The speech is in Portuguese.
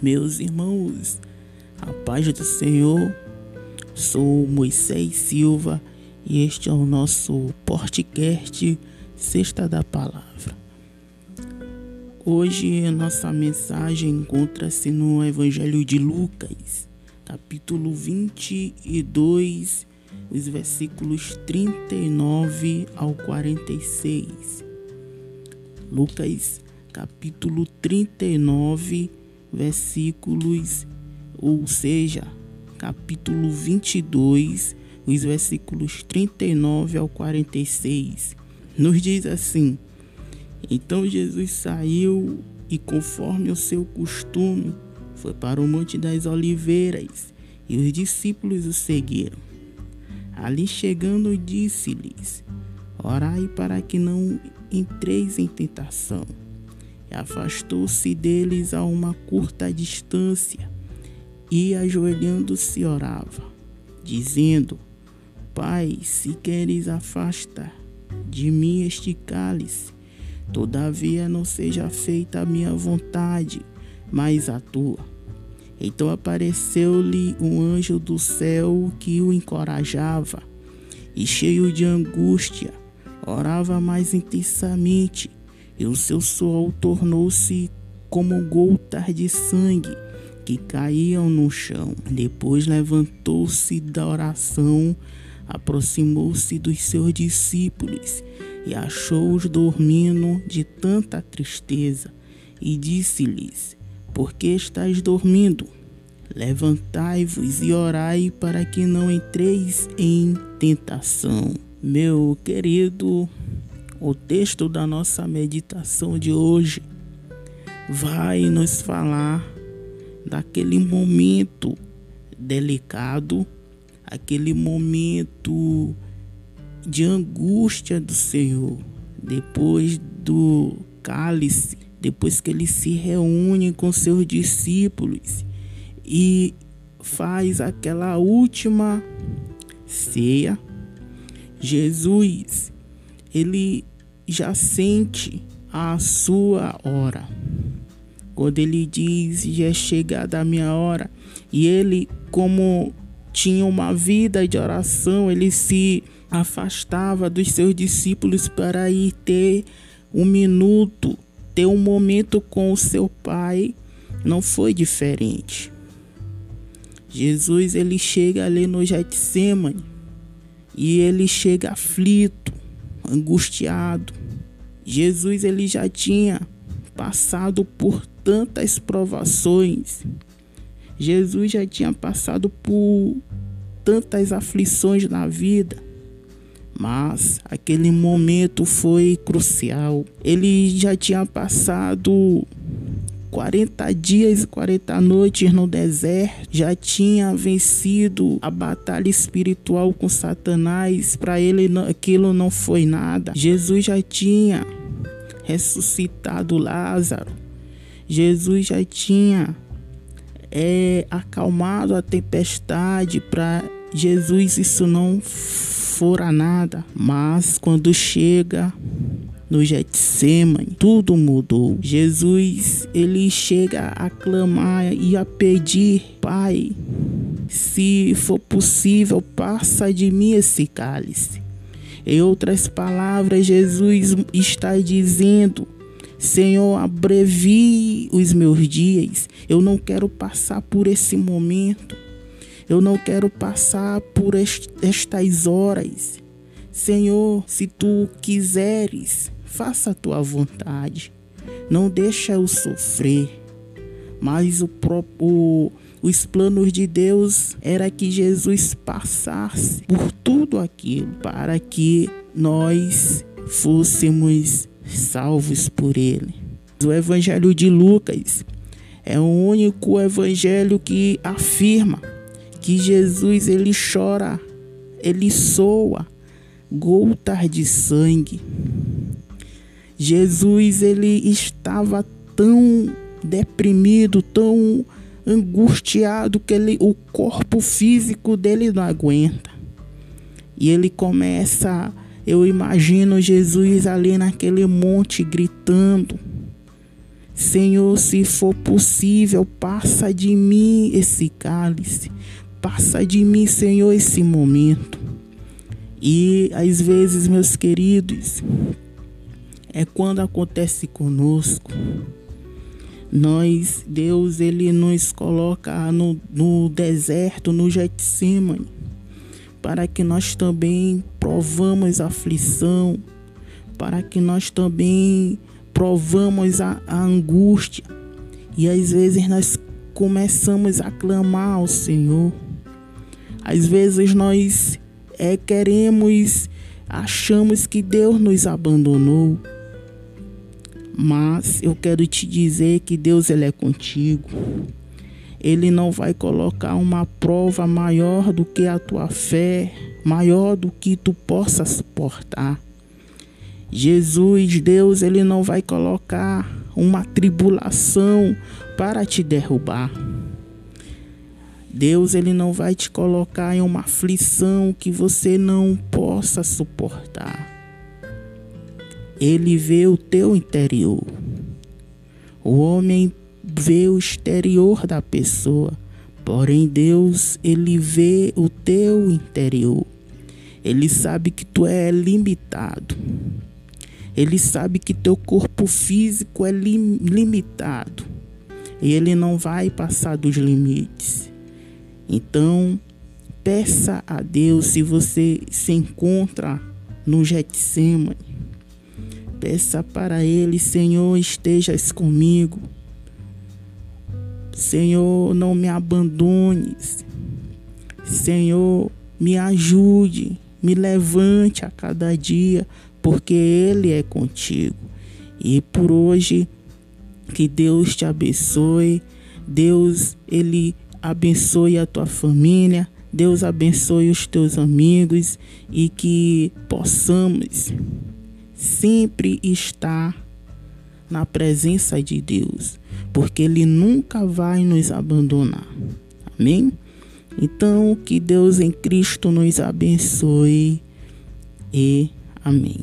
Meus irmãos, a paz do Senhor, sou Moisés Silva e este é o nosso podcast Sexta da Palavra. Hoje nossa mensagem encontra-se no Evangelho de Lucas, capítulo 22, os versículos 39 ao 46. Lucas, capítulo 39, versículos, ou seja, capítulo 22, os versículos 39 ao 46. Nos diz assim: Então Jesus saiu e, conforme o seu costume, foi para o Monte das Oliveiras, e os discípulos o seguiram. Ali chegando, disse-lhes: Orai para que não entreis em tentação afastou-se deles a uma curta distância e, ajoelhando-se, orava, dizendo: Pai, se queres, afasta de mim este cálice. Todavia não seja feita a minha vontade, mas a tua. Então apareceu-lhe um anjo do céu que o encorajava, e cheio de angústia, orava mais intensamente e o seu suor tornou-se como gotas de sangue que caíam no chão. Depois levantou-se da oração, aproximou-se dos seus discípulos e achou-os dormindo de tanta tristeza e disse-lhes: Por que estáis dormindo? Levantai-vos e orai para que não entreis em tentação. Meu querido o texto da nossa meditação de hoje vai nos falar daquele momento delicado, aquele momento de angústia do Senhor, depois do cálice, depois que ele se reúne com seus discípulos e faz aquela última ceia. Jesus ele já sente a sua hora. Quando ele diz já é chegada a minha hora, e ele, como tinha uma vida de oração, ele se afastava dos seus discípulos para ir ter um minuto, ter um momento com o seu pai, não foi diferente. Jesus ele chega ali no Getsemane e ele chega aflito, angustiado. Jesus ele já tinha passado por tantas provações. Jesus já tinha passado por tantas aflições na vida. Mas aquele momento foi crucial. Ele já tinha passado 40 dias e 40 noites no deserto, já tinha vencido a batalha espiritual com Satanás, para ele aquilo não foi nada. Jesus já tinha ressuscitado Lázaro, Jesus já tinha é, acalmado a tempestade, para Jesus isso não fora nada, mas quando chega no Getsemane, tudo mudou. Jesus, ele chega a clamar e a pedir, Pai, se for possível, passa de mim esse cálice. Em outras palavras, Jesus está dizendo: Senhor, abrevie os meus dias. Eu não quero passar por esse momento. Eu não quero passar por estas horas. Senhor, se tu quiseres, faça a tua vontade. Não deixa eu sofrer. Mas o próprio os planos de Deus era que Jesus passasse por tudo aquilo para que nós fôssemos salvos por ele. O evangelho de Lucas é o único evangelho que afirma que Jesus ele chora, ele soa gotas de sangue Jesus ele estava tão deprimido, tão angustiado que ele, o corpo físico dele não aguenta. E ele começa, eu imagino Jesus ali naquele monte gritando: Senhor, se for possível, passa de mim esse cálice, passa de mim, Senhor, esse momento. E às vezes, meus queridos, é quando acontece conosco. Nós, Deus, Ele nos coloca no, no deserto, no Getsemane, para que nós também provamos aflição, para que nós também provamos a, a angústia e às vezes nós começamos a clamar ao Senhor. Às vezes nós é, queremos, achamos que Deus nos abandonou. Mas eu quero te dizer que Deus ele é contigo. Ele não vai colocar uma prova maior do que a tua fé, maior do que tu possa suportar. Jesus, Deus, ele não vai colocar uma tribulação para te derrubar. Deus, ele não vai te colocar em uma aflição que você não possa suportar. Ele vê o teu interior. O homem vê o exterior da pessoa, porém Deus, ele vê o teu interior. Ele sabe que tu é limitado. Ele sabe que teu corpo físico é lim limitado e ele não vai passar dos limites. Então, peça a Deus se você se encontra no Getsemane. Peça para ele, Senhor, estejas comigo. Senhor, não me abandones. Senhor, me ajude, me levante a cada dia porque Ele é contigo. E por hoje, que Deus te abençoe, Deus, Ele abençoe a tua família, Deus abençoe os teus amigos e que possamos sempre estar na presença de Deus, porque Ele nunca vai nos abandonar. Amém? Então, que Deus em Cristo nos abençoe e Amém.